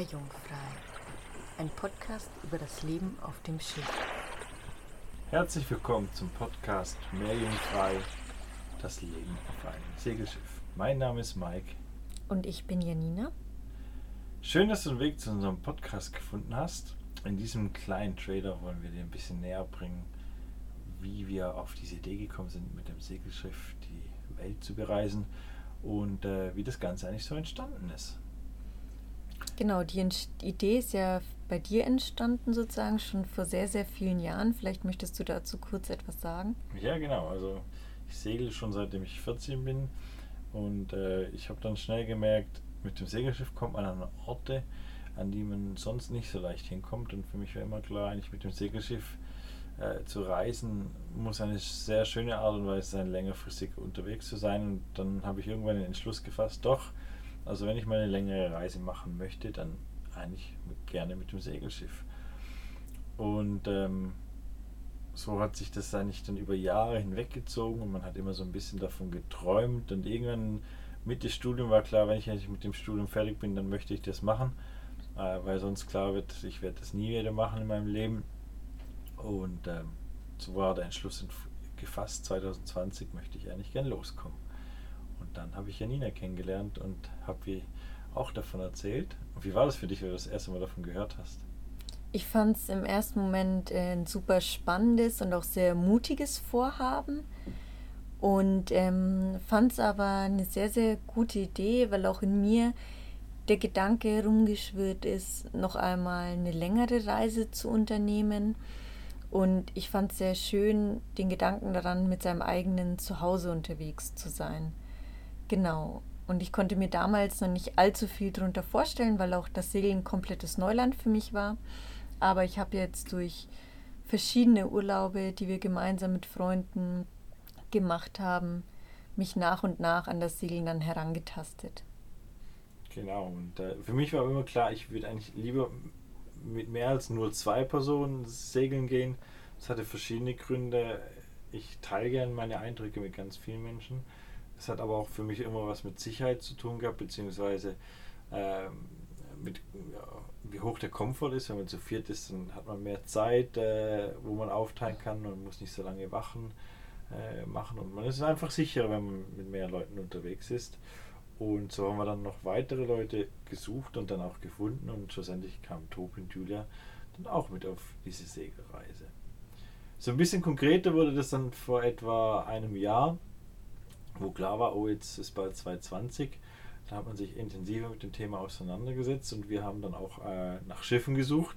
Meerjungfrei, ein Podcast über das Leben auf dem Schiff. Herzlich willkommen zum Podcast Meerjungfrei, das Leben auf einem Segelschiff. Mein Name ist Mike. Und ich bin Janina. Schön, dass du den Weg zu unserem Podcast gefunden hast. In diesem kleinen Trailer wollen wir dir ein bisschen näher bringen, wie wir auf diese Idee gekommen sind, mit dem Segelschiff die Welt zu bereisen und äh, wie das Ganze eigentlich so entstanden ist. Genau, die Idee ist ja bei dir entstanden sozusagen schon vor sehr, sehr vielen Jahren. Vielleicht möchtest du dazu kurz etwas sagen. Ja, genau. Also ich segle schon seitdem ich 14 bin und äh, ich habe dann schnell gemerkt, mit dem Segelschiff kommt man an Orte, an die man sonst nicht so leicht hinkommt. Und für mich war immer klar, eigentlich mit dem Segelschiff äh, zu reisen, muss eine sehr schöne Art und Weise sein, längerfristig unterwegs zu sein. Und dann habe ich irgendwann den Entschluss gefasst, doch, also wenn ich mal eine längere Reise machen möchte, dann eigentlich gerne mit dem Segelschiff. Und ähm, so hat sich das eigentlich dann über Jahre hinweggezogen und man hat immer so ein bisschen davon geträumt und irgendwann mit dem Studium war klar, wenn ich eigentlich mit dem Studium fertig bin, dann möchte ich das machen, äh, weil sonst klar wird, ich werde das nie wieder machen in meinem Leben. Und ähm, so war der Entschluss gefasst, 2020 möchte ich eigentlich gern loskommen. Und dann habe ich Janina kennengelernt und habe ihr auch davon erzählt. Und wie war das für dich, wenn du das erste Mal davon gehört hast? Ich fand es im ersten Moment ein super spannendes und auch sehr mutiges Vorhaben. Und ähm, fand es aber eine sehr, sehr gute Idee, weil auch in mir der Gedanke herumgeschwirrt ist, noch einmal eine längere Reise zu unternehmen. Und ich fand es sehr schön, den Gedanken daran, mit seinem eigenen Zuhause unterwegs zu sein. Genau. Und ich konnte mir damals noch nicht allzu viel darunter vorstellen, weil auch das Segeln komplettes Neuland für mich war. Aber ich habe jetzt durch verschiedene Urlaube, die wir gemeinsam mit Freunden gemacht haben, mich nach und nach an das Segeln dann herangetastet. Genau, und äh, für mich war immer klar, ich würde eigentlich lieber mit mehr als nur zwei Personen segeln gehen. Das hatte verschiedene Gründe. Ich teile gerne meine Eindrücke mit ganz vielen Menschen. Es hat aber auch für mich immer was mit Sicherheit zu tun gehabt, beziehungsweise ähm, mit wie hoch der Komfort ist. Wenn man zu viert ist, dann hat man mehr Zeit, äh, wo man aufteilen kann und muss nicht so lange wachen äh, machen. Und man ist einfach sicherer, wenn man mit mehr Leuten unterwegs ist. Und so haben wir dann noch weitere Leute gesucht und dann auch gefunden. Und schlussendlich kam Tobi und Julia dann auch mit auf diese Segelreise. So ein bisschen konkreter wurde das dann vor etwa einem Jahr wo klar war, oh, jetzt ist bald 2020. Da hat man sich intensiver mit dem Thema auseinandergesetzt und wir haben dann auch äh, nach Schiffen gesucht,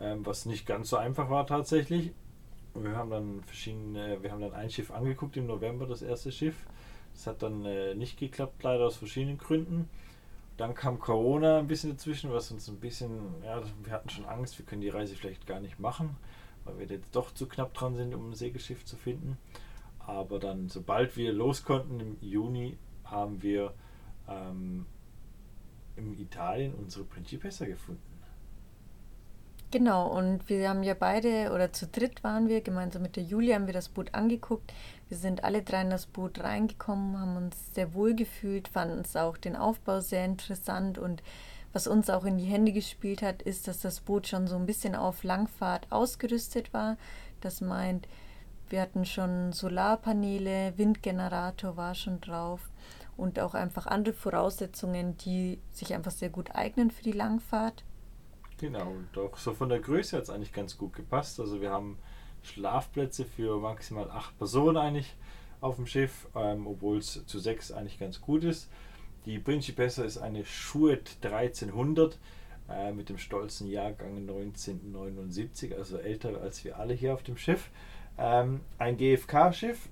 ähm, was nicht ganz so einfach war tatsächlich. Wir haben dann verschiedene, wir haben dann ein Schiff angeguckt im November, das erste Schiff. Das hat dann äh, nicht geklappt, leider aus verschiedenen Gründen. Dann kam Corona ein bisschen dazwischen, was uns ein bisschen, ja, wir hatten schon Angst, wir können die Reise vielleicht gar nicht machen, weil wir jetzt doch zu knapp dran sind, um ein Segelschiff zu finden. Aber dann, sobald wir los konnten im Juni, haben wir ähm, in Italien unsere Principessa gefunden. Genau, und wir haben ja beide, oder zu dritt waren wir, gemeinsam mit der Julia haben wir das Boot angeguckt. Wir sind alle drei in das Boot reingekommen, haben uns sehr wohl gefühlt, fanden es auch den Aufbau sehr interessant und was uns auch in die Hände gespielt hat, ist, dass das Boot schon so ein bisschen auf Langfahrt ausgerüstet war. Das meint, wir hatten schon Solarpaneele, Windgenerator war schon drauf und auch einfach andere Voraussetzungen, die sich einfach sehr gut eignen für die Langfahrt. Genau, und auch so von der Größe hat es eigentlich ganz gut gepasst. Also wir haben Schlafplätze für maximal acht Personen eigentlich auf dem Schiff, ähm, obwohl es zu sechs eigentlich ganz gut ist. Die Principessa ist eine Schuet 1300 äh, mit dem stolzen Jahrgang 1979, also älter als wir alle hier auf dem Schiff. Ähm, ein GFK-Schiff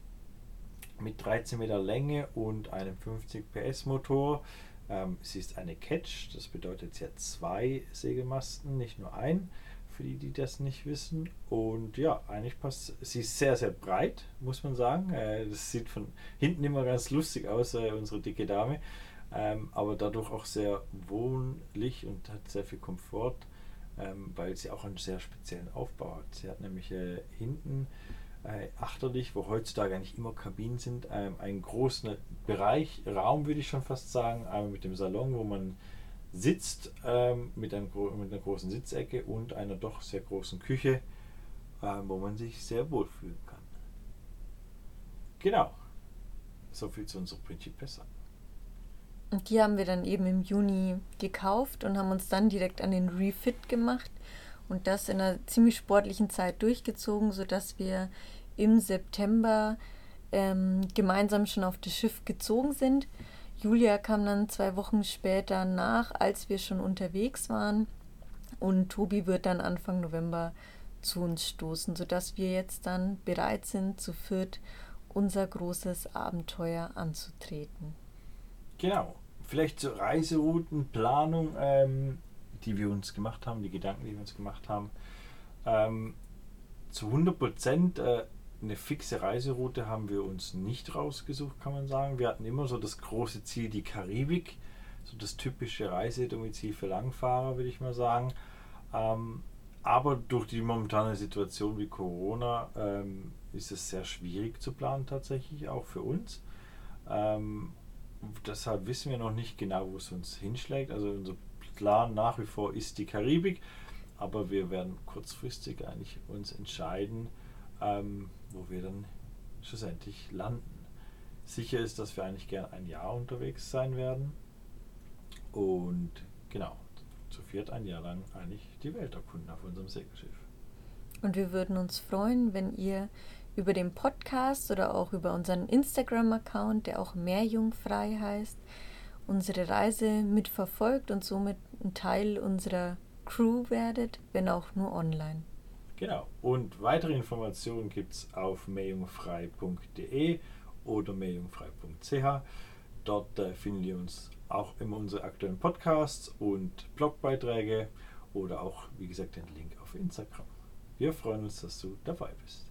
mit 13 Meter Länge und einem 50 PS Motor. Ähm, es ist eine Catch, das bedeutet sie hat zwei Segelmasten, nicht nur ein, für die, die das nicht wissen. Und ja, eigentlich passt sie ist sehr, sehr breit, muss man sagen. Äh, das sieht von hinten immer ganz lustig aus, äh, unsere dicke Dame. Ähm, aber dadurch auch sehr wohnlich und hat sehr viel Komfort, ähm, weil sie auch einen sehr speziellen Aufbau hat. Sie hat nämlich äh, hinten äh, achterlich, wo heutzutage eigentlich immer Kabinen sind, ähm, einen großen Bereich, Raum würde ich schon fast sagen, einmal mit dem Salon, wo man sitzt ähm, mit, einem, mit einer großen Sitzecke und einer doch sehr großen Küche, äh, wo man sich sehr wohl fühlen kann. Genau. So viel zu unserer Principessa. Und die haben wir dann eben im Juni gekauft und haben uns dann direkt an den Refit gemacht und das in einer ziemlich sportlichen Zeit durchgezogen, sodass wir im September ähm, gemeinsam schon auf das Schiff gezogen sind. Julia kam dann zwei Wochen später nach, als wir schon unterwegs waren. Und Tobi wird dann Anfang November zu uns stoßen, sodass wir jetzt dann bereit sind, zu viert unser großes Abenteuer anzutreten. Genau. Vielleicht zur Reiseroutenplanung, ähm, die wir uns gemacht haben, die Gedanken, die wir uns gemacht haben. Ähm, zu 100 Prozent äh, eine fixe Reiseroute haben wir uns nicht rausgesucht, kann man sagen. Wir hatten immer so das große Ziel, die Karibik, so das typische Reisedomizil für Langfahrer, würde ich mal sagen. Ähm, aber durch die momentane Situation wie Corona ähm, ist es sehr schwierig zu planen, tatsächlich auch für uns. Ähm, deshalb wissen wir noch nicht genau, wo es uns hinschlägt. Also unser Plan nach wie vor ist die Karibik, aber wir werden kurzfristig eigentlich uns entscheiden, ähm, wo wir dann schlussendlich landen. Sicher ist, dass wir eigentlich gern ein Jahr unterwegs sein werden und genau, zu viert ein Jahr lang eigentlich die Welt erkunden auf unserem Segelschiff. Und wir würden uns freuen, wenn ihr über den Podcast oder auch über unseren Instagram-Account, der auch Meerjungfrei heißt, unsere Reise mitverfolgt und somit ein Teil unserer Crew werdet, wenn auch nur online. Genau. Und weitere Informationen gibt es auf mehrjungfrei.de oder mehrjungfrei.ch. Dort äh, finden ihr uns auch immer unsere aktuellen Podcasts und Blogbeiträge oder auch, wie gesagt, den Link auf Instagram. Wir freuen uns, dass du dabei bist.